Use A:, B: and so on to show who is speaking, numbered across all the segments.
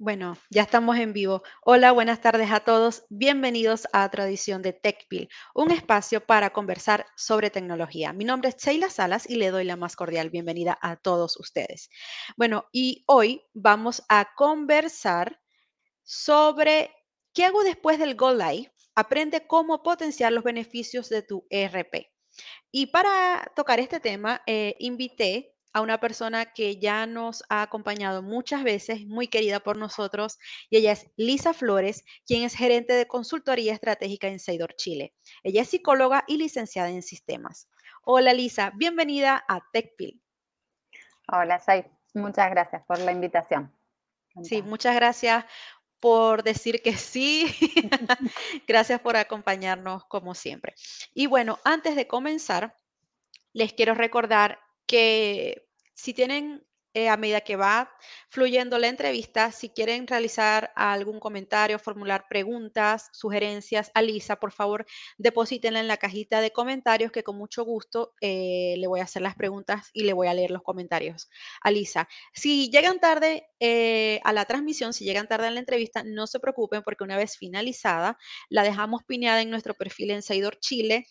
A: Bueno, ya estamos en vivo. Hola, buenas tardes a todos. Bienvenidos a Tradición de TechPil, un espacio para conversar sobre tecnología. Mi nombre es Sheila Salas y le doy la más cordial bienvenida a todos ustedes. Bueno, y hoy vamos a conversar sobre qué hago después del Go Live. Aprende cómo potenciar los beneficios de tu ERP. Y para tocar este tema, eh, invité a una persona que ya nos ha acompañado muchas veces, muy querida por nosotros, y ella es Lisa Flores, quien es gerente de consultoría estratégica en Seidor Chile. Ella es psicóloga y licenciada en sistemas. Hola Lisa, bienvenida a TechPil.
B: Hola, Sai. Muchas gracias por la invitación.
A: Sí, muchas gracias por decir que sí. gracias por acompañarnos como siempre. Y bueno, antes de comenzar, les quiero recordar que si tienen eh, a medida que va fluyendo la entrevista, si quieren realizar algún comentario, formular preguntas, sugerencias a Lisa, por favor, deposítenla en la cajita de comentarios que con mucho gusto eh, le voy a hacer las preguntas y le voy a leer los comentarios a Lisa. Si llegan tarde eh, a la transmisión, si llegan tarde a la entrevista, no se preocupen porque una vez finalizada, la dejamos pineada en nuestro perfil en Saidor Chile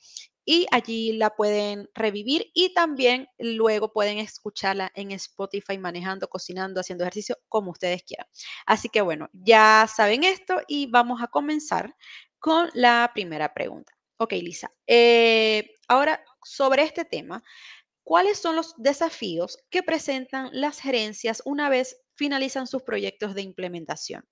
A: y allí la pueden revivir y también luego pueden escucharla en Spotify manejando, cocinando, haciendo ejercicio, como ustedes quieran. Así que bueno, ya saben esto y vamos a comenzar con la primera pregunta. Ok, Lisa. Eh, ahora, sobre este tema, ¿cuáles son los desafíos que presentan las gerencias una vez finalizan sus proyectos de implementación?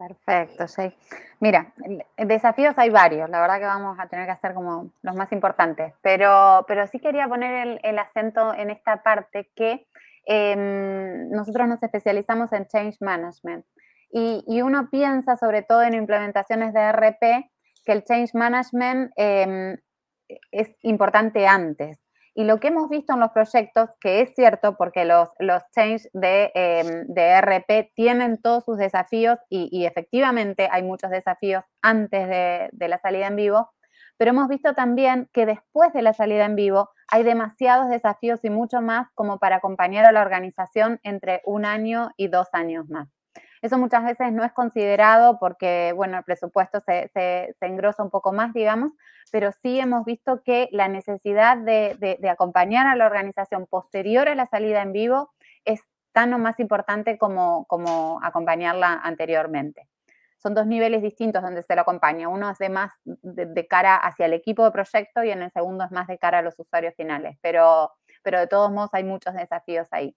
B: Perfecto, Jay. Mira, desafíos hay varios, la verdad que vamos a tener que hacer como los más importantes, pero, pero sí quería poner el, acento en esta parte que em, nosotros nos especializamos en Change Management y, uno piensa sobre todo en implementaciones de RP que el Change Management em, es importante antes. Y lo que hemos visto en los proyectos, que es cierto, porque los, los change de, em, de RP tienen todos sus desafíos y, efectivamente hay muchos desafíos antes de, la salida en vivo, pero hemos visto también que después de la salida en vivo hay demasiados desafíos y mucho más como para acompañar a la organización entre un año y dos años más. Eso muchas veces no es considerado porque, bueno, el presupuesto se, se, engrosa un poco más, digamos, pero sí hemos visto que la necesidad de, acompañar a la organización posterior a la salida en vivo es tan o más importante como, como acompañarla anteriormente. Son dos niveles distintos donde se lo acompaña. Uno es de más de, cara hacia el equipo de proyecto y en el segundo es más de cara a los usuarios finales, pero, pero de todos modos hay muchos desafíos ahí.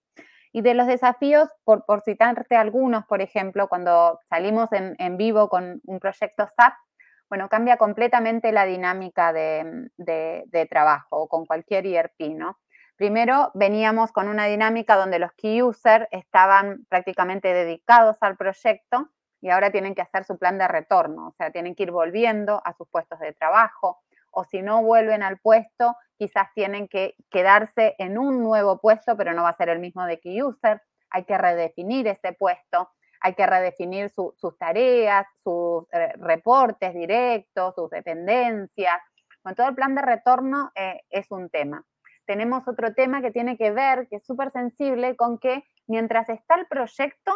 B: Y de los desafíos, por, citarte algunos, por ejemplo, cuando salimos en, vivo con un proyecto SAP, bueno, cambia completamente la dinámica de trabajo con cualquier ERP, ¿no? Primero veníamos con una dinámica donde los key users estaban prácticamente dedicados al proyecto y ahora tienen que hacer su plan de retorno, o sea, tienen que ir volviendo a sus puestos de trabajo, o si no vuelven al puesto, quizás tienen que quedarse en un nuevo puesto, pero no va a ser el mismo de key user. Hay que redefinir ese puesto, hay que redefinir sus tareas, sus eh, reportes directos, sus dependencias. Con todo el plan de retorno eh, es un tema. Tenemos otro tema que tiene que ver, que es súper sensible, con que mientras está el proyecto,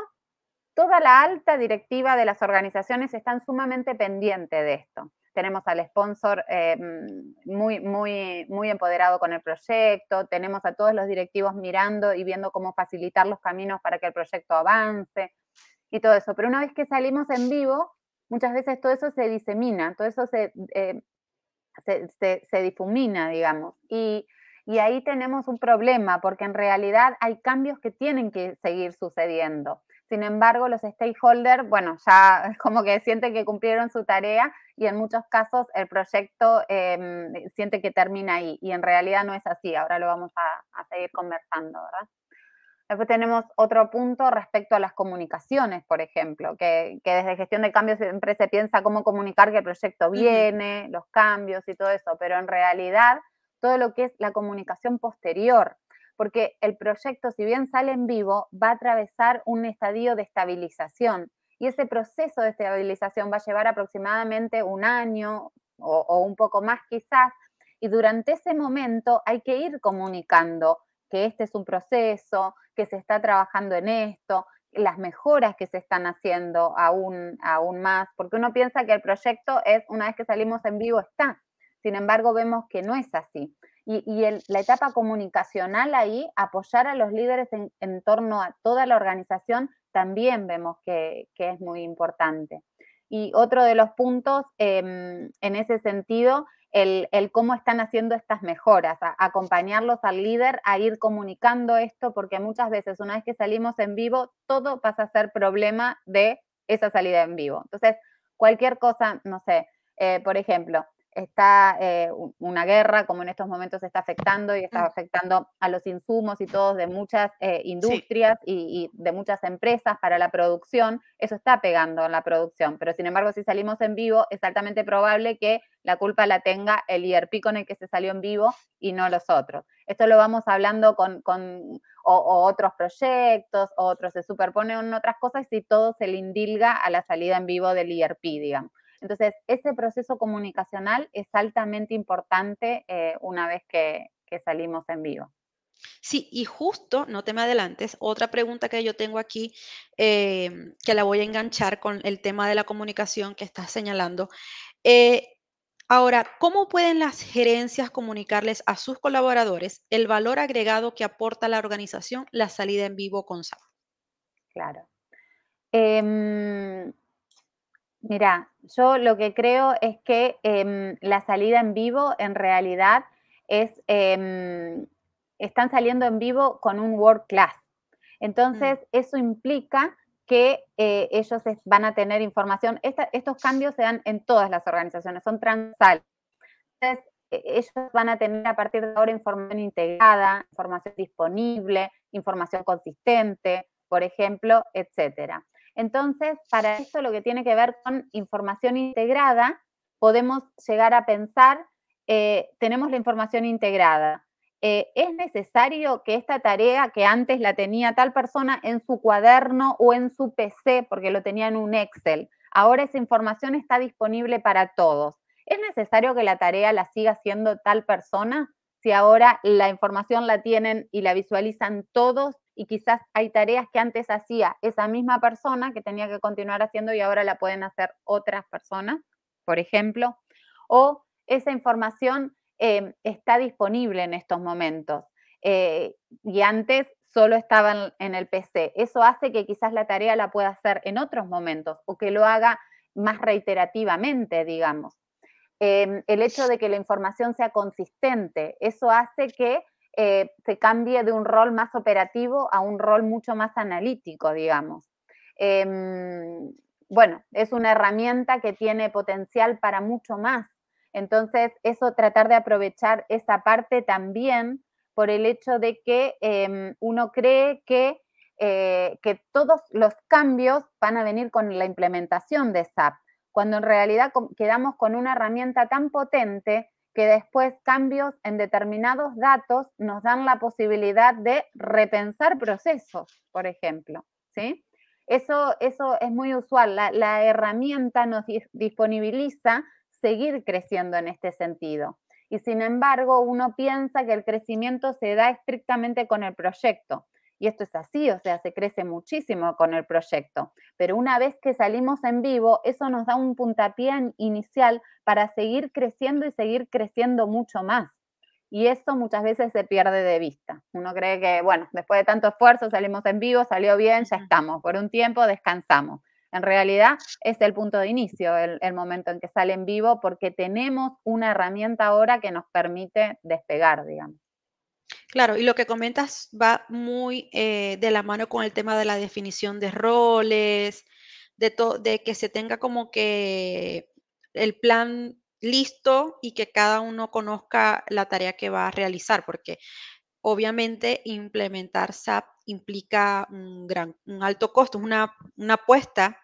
B: toda la alta directiva de las organizaciones están sumamente pendientes de esto tenemos al sponsor eh, muy, muy, muy empoderado con el proyecto, tenemos a todos los directivos mirando y viendo cómo facilitar los caminos para que el proyecto avance y todo eso. Pero una vez que salimos en vivo, muchas veces todo eso se disemina, todo eso se, eh, se, difumina, digamos. Y, y ahí tenemos un problema, porque en realidad hay cambios que tienen que seguir sucediendo. Sin embargo, los stakeholders, bueno, ya como que sienten que cumplieron su tarea y en muchos casos el proyecto em, siente que termina ahí y en realidad no es así. Ahora lo vamos a, seguir conversando, ¿verdad? Después tenemos otro punto respecto a las comunicaciones, por ejemplo, que, desde gestión de cambios siempre se piensa cómo comunicar que el proyecto viene, los cambios y todo eso, pero en realidad todo lo que es la comunicación posterior, porque el proyecto, si bien sale en vivo, va a atravesar un estadio de estabilización y ese proceso de estabilización va a llevar aproximadamente un año o, un poco más quizás, y durante ese momento hay que ir comunicando que este es un proceso, que se está trabajando en esto, las mejoras que se están haciendo aún, aún más, porque uno piensa que el proyecto es, una vez que salimos en vivo, está. Sin embargo, vemos que no es así. Y, la etapa comunicacional ahí, apoyar a los líderes en, torno a toda la organización, también vemos que, es muy importante. Y otro de los puntos em, en ese sentido el, cómo están haciendo estas mejoras, acompañarlos al líder a ir comunicando esto, porque muchas veces una vez que salimos en vivo, todo pasa a ser problema de esa salida en vivo. Entonces, cualquier cosa, no sé, eh, por ejemplo, está eh, una guerra, como en estos momentos está afectando y está mm. afectando a los insumos y todos de muchas eh, industrias y, y, de muchas empresas para la producción, eso está pegando en la producción. Pero sin embargo, si salimos en vivo, es altamente probable que la culpa la tenga el IRP con el que se salió en vivo y no los otros. Esto lo vamos hablando con, con o, otros proyectos, otros se superponen en otras cosas y todo se le indilga a la salida en vivo del IRP, digamos. Entonces, ese proceso comunicacional es altamente importante eh, una vez que, salimos en vivo.
A: Sí, y justo, no te me adelantes, otra pregunta que yo tengo aquí, em, que la voy a enganchar con el tema de la comunicación que estás señalando. Eh, ahora, ¿cómo pueden las gerencias comunicarles a sus colaboradores el valor agregado que aporta la organización la salida en vivo con SAP?
B: Claro. Em, Mira, yo lo que creo es que em, la salida en vivo en realidad es, em, están saliendo en vivo con un world class. Entonces, mm. eso implica que eh, ellos van a tener información. estos cambios se dan en todas las organizaciones, son transversales. Entonces, e, ellos van a tener a partir de ahora información integrada, información disponible, información consistente, por ejemplo, etcétera. Entonces, para esto lo que tiene que ver con información integrada, podemos llegar a pensar, eh, tenemos la información integrada. Eh, ¿Es necesario que esta tarea que antes la tenía tal persona en su cuaderno o en su PC, porque lo tenía en un Excel, ahora esa información está disponible para todos? ¿Es necesario que la tarea la siga haciendo tal persona? Si ahora la información la tienen y la visualizan todos y quizás hay tareas que antes hacía esa misma persona que tenía que continuar haciendo y ahora la pueden hacer otras personas, por ejemplo, o esa información em, está disponible en estos momentos eh, y antes solo estaba en el PC. Eso hace que quizás la tarea la pueda hacer en otros momentos o que lo haga más reiterativamente, digamos. Em, el hecho de que la información sea consistente, eso hace que eh, se cambie de un rol más operativo a un rol mucho más analítico, digamos. Em, bueno, es una herramienta que tiene potencial para mucho más. Entonces, eso tratar de aprovechar esa parte también por el hecho de que em, uno cree que, eh, que todos los cambios van a venir con la implementación de SAP, cuando en realidad quedamos con una herramienta tan potente que después cambios en determinados datos nos dan la posibilidad de repensar procesos, por ejemplo. ¿sí? Eso, eso es muy usual. La, herramienta nos disponibiliza seguir creciendo en este sentido. Y sin embargo, uno piensa que el crecimiento se da estrictamente con el proyecto. Y esto es así, o sea, se crece muchísimo con el proyecto. Pero una vez que salimos en vivo, eso nos da un puntapié inicial para seguir creciendo y seguir creciendo mucho más. Y eso muchas veces se pierde de vista. Uno cree que, bueno, después de tanto esfuerzo salimos en vivo, salió bien, ya estamos. Por un tiempo descansamos. En realidad es el punto de inicio, el, el, momento en que sale en vivo, porque tenemos una herramienta ahora que nos permite despegar, digamos.
A: Claro, y lo que comentas va muy eh, de la mano con el tema de la definición de roles, de, de que se tenga como que el plan listo y que cada uno conozca la tarea que va a realizar, porque obviamente implementar SAP implica un gran, un alto costo, una, una apuesta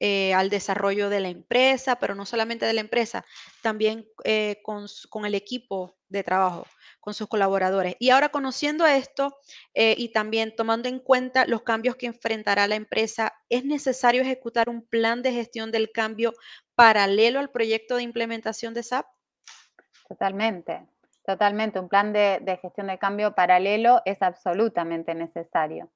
A: eh, al desarrollo de la empresa, pero no solamente de la empresa, también eh, con, con, el equipo de trabajo, con sus colaboradores. Y ahora conociendo esto eh, y también tomando en cuenta los cambios que enfrentará la empresa, ¿es necesario ejecutar un plan de gestión del cambio paralelo al proyecto de implementación de SAP?
B: Totalmente, totalmente. Un plan de, de gestión de cambio paralelo es absolutamente necesario.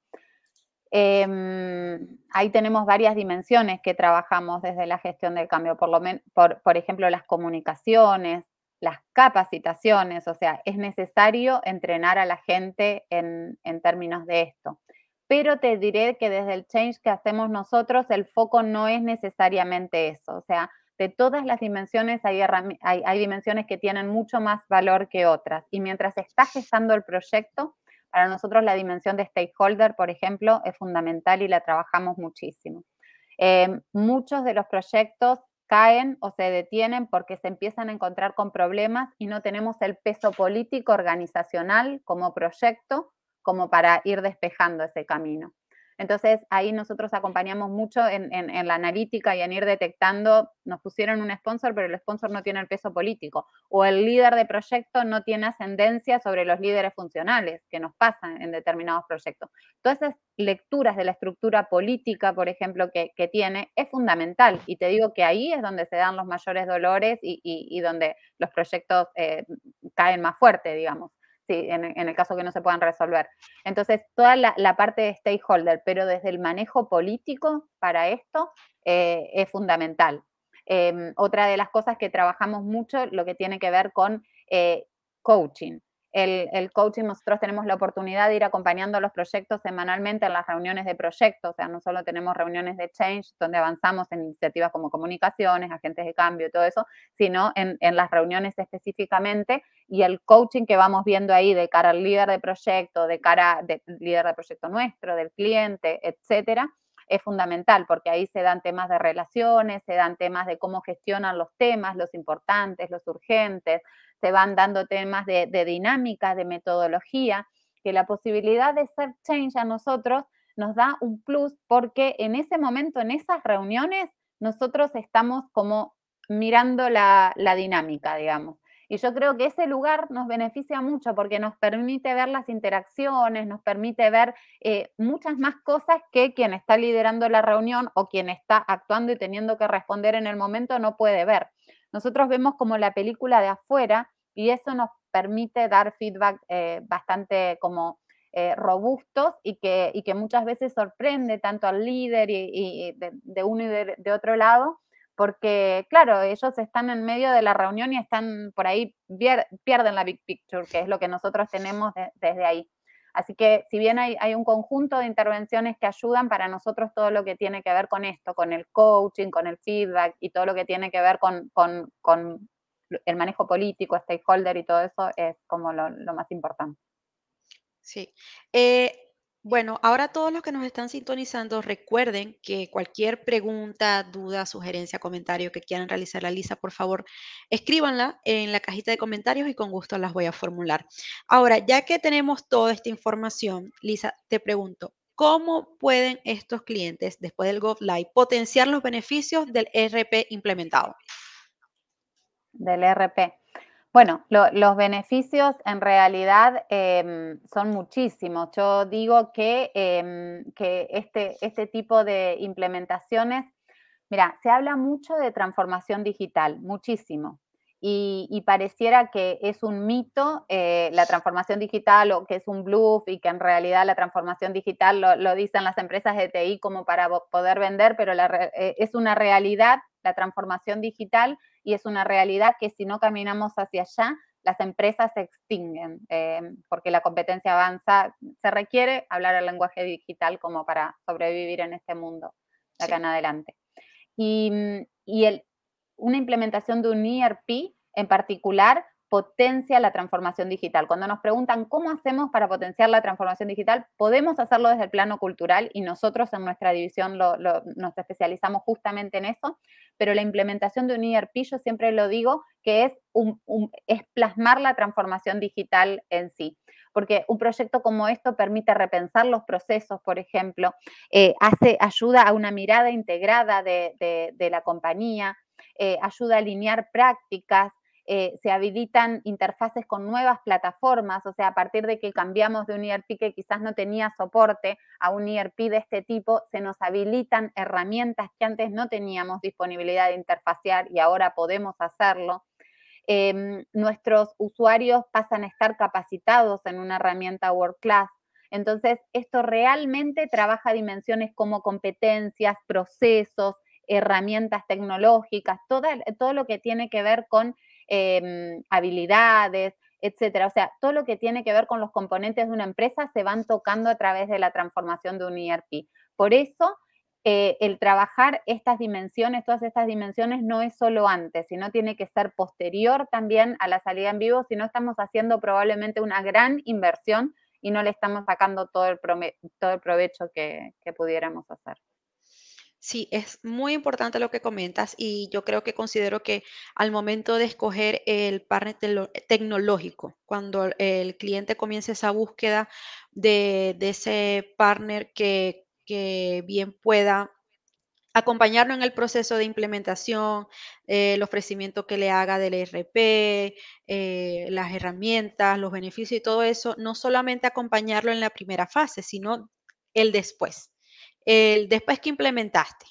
B: Em, ahí tenemos varias dimensiones que trabajamos desde la gestión del cambio, por, lo por, por ejemplo, las comunicaciones, las capacitaciones, o sea, es necesario entrenar a la gente en, en, términos de esto. Pero te diré que desde el change que hacemos nosotros, el foco no es necesariamente eso, o sea, de todas las dimensiones hay, hay, dimensiones que tienen mucho más valor que otras. Y mientras está gestando el proyecto, para nosotros la dimensión de stakeholder, por ejemplo, es fundamental y la trabajamos muchísimo. Eh, muchos de los proyectos caen o se detienen porque se empiezan a encontrar con problemas y no tenemos el peso político organizacional como proyecto como para ir despejando ese camino. Entonces ahí nosotros acompañamos mucho en, la analítica y en ir detectando, nos pusieron un sponsor, pero el sponsor no tiene el peso político, o el líder de proyecto no tiene ascendencia sobre los líderes funcionales, que nos pasan en determinados proyectos. Todas esas lecturas de la estructura política, por ejemplo, que, tiene, es fundamental. Y te digo que ahí es donde se dan los mayores dolores y, donde los proyectos eh, caen más fuerte, digamos en, el caso que no se puedan resolver. Entonces, toda la, parte de stakeholder, pero desde el manejo político para esto eh, es fundamental. Em, otra de las cosas que trabajamos mucho, lo que tiene que ver con eh, coaching el, coaching, nosotros tenemos la oportunidad de ir acompañando los proyectos semanalmente en las reuniones de proyectos, o sea, no solo tenemos reuniones de change donde avanzamos en iniciativas como comunicaciones, agentes de cambio todo eso, sino en, las reuniones específicamente y el coaching que vamos viendo ahí de cara al líder de proyecto, de cara del líder de proyecto nuestro, del cliente, etcétera, es fundamental porque ahí se dan temas de relaciones, se dan temas de cómo gestionan los temas, los importantes, los urgentes, se van dando temas de, dinámica, de metodología, que la posibilidad de ser change a nosotros nos da un plus porque en ese momento, en esas reuniones, nosotros estamos como mirando la, dinámica, digamos. Y yo creo que ese lugar nos beneficia mucho porque nos permite ver las interacciones, nos permite ver eh, muchas más cosas que quien está liderando la reunión o quien está actuando y teniendo que responder en el momento no puede ver. Nosotros vemos como la película de afuera y eso nos permite dar feedback eh, bastante como eh, robustos y que, que muchas veces sorprende tanto al líder y, de, uno y de, otro lado, porque claro, ellos están en medio de la reunión y están por ahí, pierden la big picture, que es lo que nosotros tenemos desde ahí. Así que si bien hay, un conjunto de intervenciones que ayudan para nosotros todo lo que tiene que ver con esto, con el coaching, con el feedback y todo lo que tiene que ver con, el manejo político, stakeholder y todo eso es como lo, más importante.
A: Sí. Eh, bueno, ahora todos los que nos están sintonizando, recuerden que cualquier pregunta, duda, sugerencia, comentario que quieran realizar a Lisa, por favor, escríbanla en la cajita de comentarios y con gusto las voy a formular. Ahora, ya que tenemos toda esta información, Lisa, te pregunto, ¿cómo pueden estos clientes, después del Go Live, potenciar los beneficios del ERP implementado?
B: Del ERP. Bueno, los beneficios en realidad em, son muchísimos. Yo digo que, em, que este, este tipo de implementaciones, mira, se habla mucho de transformación digital, muchísimo. Y, pareciera que es un mito eh, la transformación digital o que es un bluff y que en realidad la transformación digital lo, dicen las empresas de TI como para poder vender, pero eh, es una realidad la transformación digital y es una realidad que si no caminamos hacia allá, las empresas se extinguen eh, porque la competencia avanza. Se requiere hablar el lenguaje digital como para sobrevivir en este mundo de acá en adelante. Y, y el, una implementación de un ERP en particular potencia la transformación digital. Cuando nos preguntan cómo hacemos para potenciar la transformación digital, podemos hacerlo desde el plano cultural y nosotros en nuestra división nos especializamos justamente en eso, pero la implementación de un ERP, yo siempre lo digo, que es, un, es plasmar la transformación digital en sí porque un proyecto como esto permite repensar los procesos, por ejemplo, eh, hace, ayuda a una mirada integrada de, la compañía, eh, ayuda a alinear prácticas, eh, se habilitan interfaces con nuevas plataformas, o sea, a partir de que cambiamos de un ERP que quizás no tenía soporte a un ERP de este tipo, se nos habilitan herramientas que antes no teníamos disponibilidad de interfacear y ahora podemos hacerlo. Em, nuestros usuarios pasan a estar capacitados en una herramienta World Class. Entonces, esto realmente trabaja dimensiones como competencias, procesos, herramientas tecnológicas, todo lo que tiene que ver con em, habilidades, etcétera. O sea, todo lo que tiene que ver con los componentes de una empresa se van tocando a través de la transformación de un ERP. Por eso, eh, el trabajar estas dimensiones, todas estas dimensiones, no es solo antes, sino tiene que ser posterior también a la salida en vivo, si no estamos haciendo probablemente una gran inversión y no le estamos sacando todo el, todo el provecho que pudiéramos hacer.
A: Sí, es muy importante lo que comentas y yo creo que considero que al momento de escoger el partner tecnológico, cuando el cliente comience esa búsqueda de, ese partner que, bien pueda acompañarlo en el proceso de implementación, eh, el ofrecimiento que le haga del ERP, eh, las herramientas, los beneficios y todo eso, no solamente acompañarlo en la primera fase, sino el después el después que implementaste.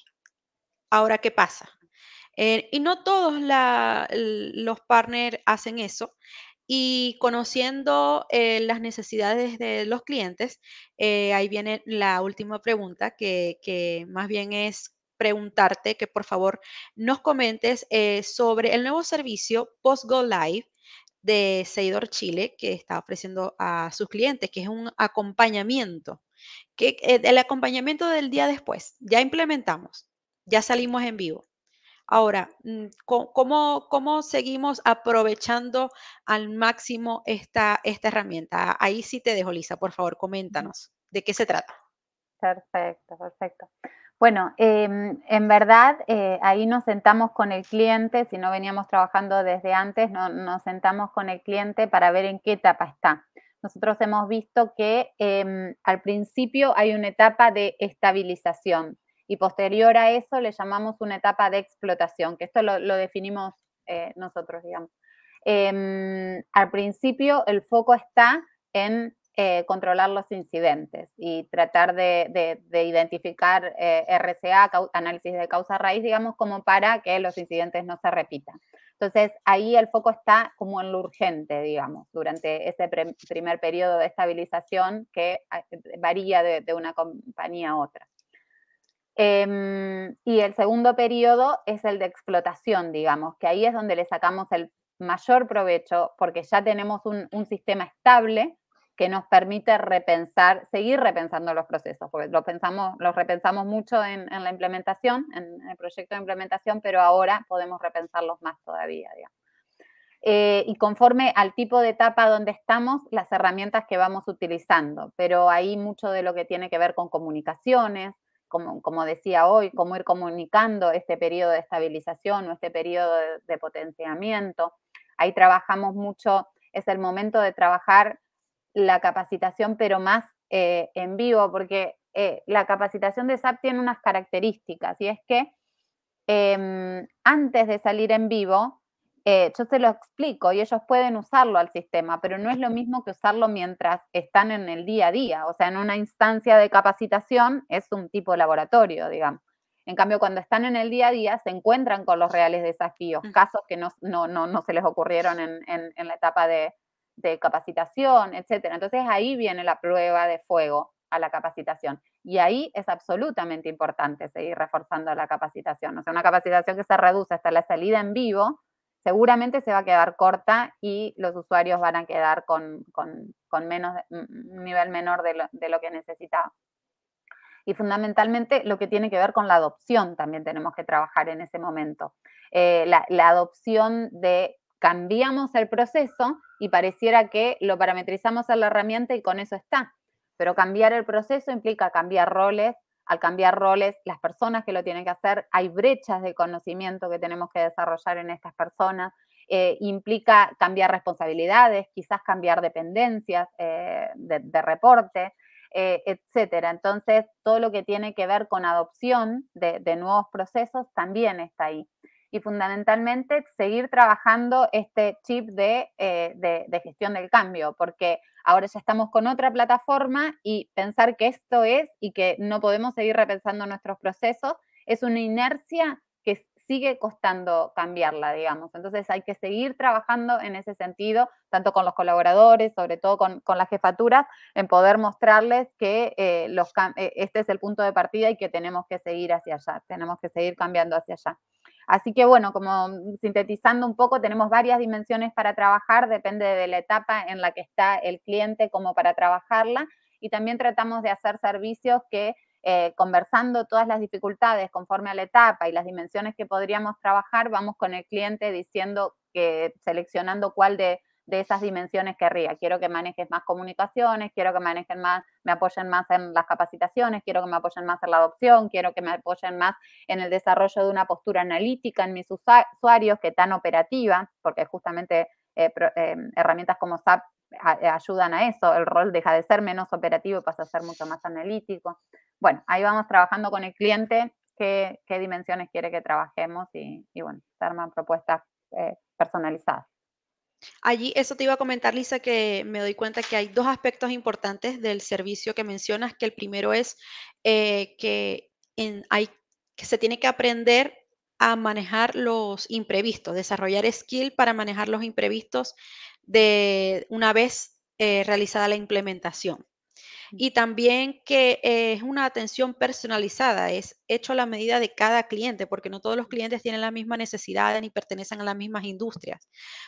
A: Ahora, ¿qué pasa? Eh, y no todos los partners hacen eso. Y conociendo eh, las necesidades de los clientes, eh, ahí viene la última pregunta, que, más bien es preguntarte que por favor nos comentes sobre el nuevo servicio Post Go Live de Seidor Chile que está ofreciendo a sus clientes, que es un acompañamiento que eh, el acompañamiento del día después, ya implementamos, ya salimos en vivo. Ahora, mm, ¿cómo, cómo seguimos aprovechando al máximo esta, esta herramienta? Ahí sí te dejo, Lisa, por favor, coméntanos de qué se trata.
B: Perfecto, perfecto. Bueno, em, en verdad eh, ahí nos sentamos con el cliente, si no veníamos trabajando desde antes, nos sentamos con el cliente para ver en qué etapa está nosotros hemos visto que em, al principio hay una etapa de estabilización y posterior a eso le llamamos una etapa de explotación, que esto lo, definimos eh, nosotros, digamos. Em, al principio el foco está en eh, controlar los incidentes y tratar de, identificar eh, RCA, análisis de causa raíz, digamos, como para que los incidentes no se repitan. Entonces, ahí el foco está como en lo urgente, digamos, durante ese primer periodo de estabilización que ah, varía de, una compañía a otra. Em, y el segundo periodo es el de explotación, digamos, que ahí es donde le sacamos el mayor provecho porque ya tenemos un sistema estable que nos permite repensar, seguir repensando los procesos, porque lo pensamos, los repensamos mucho en, la implementación, en el proyecto de implementación, pero ahora podemos repensarlos más todavía, eh, y conforme al tipo de etapa donde estamos, las herramientas que vamos utilizando, pero hay mucho de lo que tiene que ver con comunicaciones, como, como decía hoy, cómo ir comunicando este periodo de estabilización o este periodo de, de potenciamiento. Ahí trabajamos mucho, es el momento de trabajar la capacitación, pero más eh, en vivo, porque eh, la capacitación de SAP tiene unas características y es que em, antes de salir en vivo, eh, yo se lo explico y ellos pueden usarlo al sistema, pero no es lo mismo que usarlo mientras están en el día a día, o sea, en una instancia de capacitación es un tipo de laboratorio, digamos. En cambio, cuando están en el día a día, se encuentran con los reales desafíos, mm. casos que no, no, se les ocurrieron en la etapa de, de capacitación, etcétera. Entonces ahí viene la prueba de fuego a la capacitación. Y ahí es absolutamente importante seguir reforzando la capacitación. O sea, una capacitación que se reduce hasta la salida en vivo, seguramente se va a quedar corta y los usuarios van a quedar con, menos, un nivel menor de lo, que necesitaba. Y fundamentalmente lo que tiene que ver con la adopción también tenemos que trabajar en ese momento. Eh, la adopción de cambiamos el proceso y pareciera que lo parametrizamos en la herramienta y con eso está. Pero cambiar el proceso implica cambiar roles. Al cambiar roles, las personas que lo tienen que hacer, hay brechas de conocimiento que tenemos que desarrollar en estas personas. Eh, implica cambiar responsabilidades, quizás cambiar dependencias eh, de, reporte, eh, etcétera. Entonces, todo lo que tiene que ver con adopción de nuevos procesos también está ahí y fundamentalmente seguir trabajando este chip eh, de, gestión del cambio, porque ahora ya estamos con otra plataforma y pensar que esto es y que no podemos seguir repensando nuestros procesos es una inercia que sigue costando cambiarla, digamos. Entonces hay que seguir trabajando en ese sentido, tanto con los colaboradores, sobre todo con, las jefaturas, en poder mostrarles que eh, eh, este es el punto de partida y que tenemos que seguir hacia allá, tenemos que seguir cambiando hacia allá. Así que bueno, como sintetizando un poco, tenemos varias dimensiones para trabajar, depende de la etapa en la que está el cliente como para trabajarla y también tratamos de hacer servicios que eh, conversando todas las dificultades conforme a la etapa y las dimensiones que podríamos trabajar, vamos con el cliente diciendo que seleccionando cuál de, esas dimensiones querría. Quiero que manejes más comunicaciones, quiero que manejen más, me apoyen más en las capacitaciones, quiero que me apoyen más en la adopción, quiero que me apoyen más en el desarrollo de una postura analítica en mis usuarios, que tan operativa, porque justamente eh, eh, herramientas como SAP ayudan a eso, el rol deja de ser menos operativo y pasa a ser mucho más analítico. Bueno, ahí vamos trabajando con el cliente qué, dimensiones quiere que trabajemos y, bueno, se arman propuestas eh, personalizadas.
A: Allí, eso te iba a comentar, Lisa, que me doy cuenta que hay dos aspectos importantes del servicio que mencionas, que el primero es eh, que, hay, que se tiene que aprender a manejar los imprevistos, desarrollar skill para manejar los imprevistos de una vez eh, realizada la implementación. Y también que es una atención personalizada, es hecho a la medida de cada cliente, porque no todos los clientes tienen la misma necesidad ni pertenecen a las mismas industrias.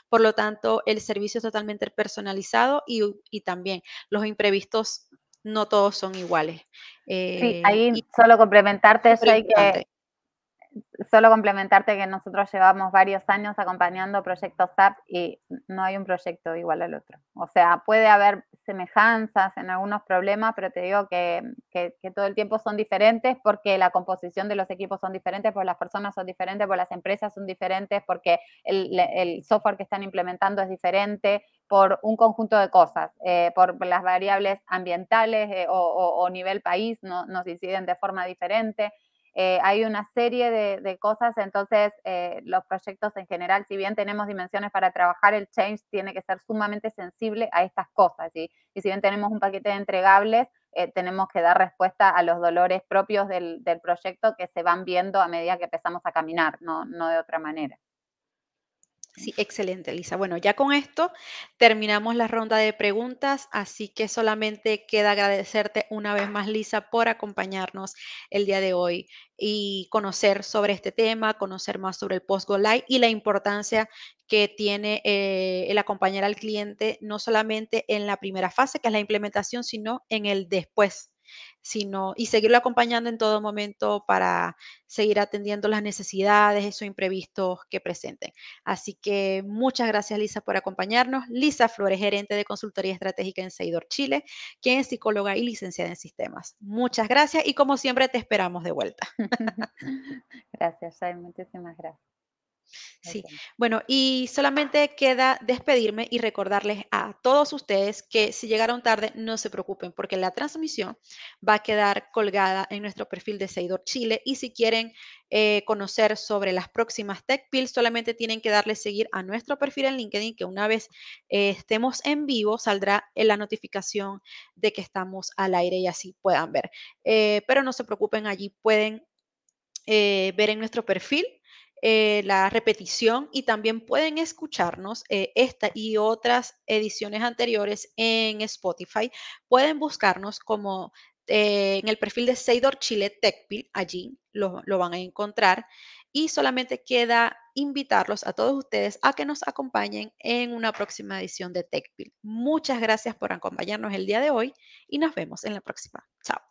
A: Por lo tanto, el servicio es totalmente personalizado y, también los imprevistos no todos son iguales.
B: sí, eh, ahí solo complementarte, hay que solo complementarte que nosotros llevamos varios años acompañando proyectos SAP y no hay un proyecto igual al otro. O sea, puede haber semejanzas en algunos problemas, pero te digo que, todo el tiempo son diferentes porque la composición de los equipos son diferentes, porque las personas son diferentes, porque las empresas son diferentes, porque el, software que están implementando es diferente, por un conjunto de cosas, eh, por las variables ambientales eh, o, nivel país no, nos inciden de forma diferente. Eh, hay una serie de, cosas, entonces eh, los proyectos en general, si bien tenemos dimensiones para trabajar, el change tiene que ser sumamente sensible a estas cosas. Y si bien tenemos un paquete de entregables, eh, tenemos que dar respuesta a los dolores propios del, del, proyecto que se van viendo a medida que empezamos a caminar, no, no de otra manera.
A: Sí, excelente, Lisa. Bueno, ya con esto terminamos la ronda de preguntas, así que solamente queda agradecerte una vez más, Lisa, por acompañarnos el día de hoy y conocer sobre este tema, conocer más sobre el Post Go Live y la importancia que tiene eh, el acompañar al cliente, no solamente en la primera fase, que es la implementación, sino en el después sino y seguirlo acompañando en todo momento para seguir atendiendo las necesidades, esos imprevistos que presenten. Así que muchas gracias, Lisa, por acompañarnos. Lisa Flores, gerente de consultoría estratégica en Seidor Chile, quien es psicóloga y licenciada en sistemas. Muchas gracias y como siempre te esperamos de vuelta.
B: gracias, Shai, muchísimas gracias.
A: Sí, bueno, y solamente queda despedirme y recordarles a todos ustedes que si llegaron tarde, no se preocupen, porque la transmisión va a quedar colgada en nuestro perfil de Seidor Chile. Y si quieren eh, conocer sobre las próximas Tech Pills, solamente tienen que darle seguir a nuestro perfil en LinkedIn, que una vez eh, estemos en vivo, saldrá en la notificación de que estamos al aire y así puedan ver. Eh, pero no se preocupen, allí pueden ver en nuestro perfil eh, la repetición y también pueden escucharnos eh, esta y otras ediciones anteriores en Spotify. Pueden buscarnos como eh, en el perfil de Seidor Chile TechPil, allí lo, lo van a encontrar. Y solamente queda invitarlos a todos ustedes a que nos acompañen en una próxima edición de TechPil. Muchas gracias por acompañarnos el día de hoy y nos vemos en la próxima. Chao.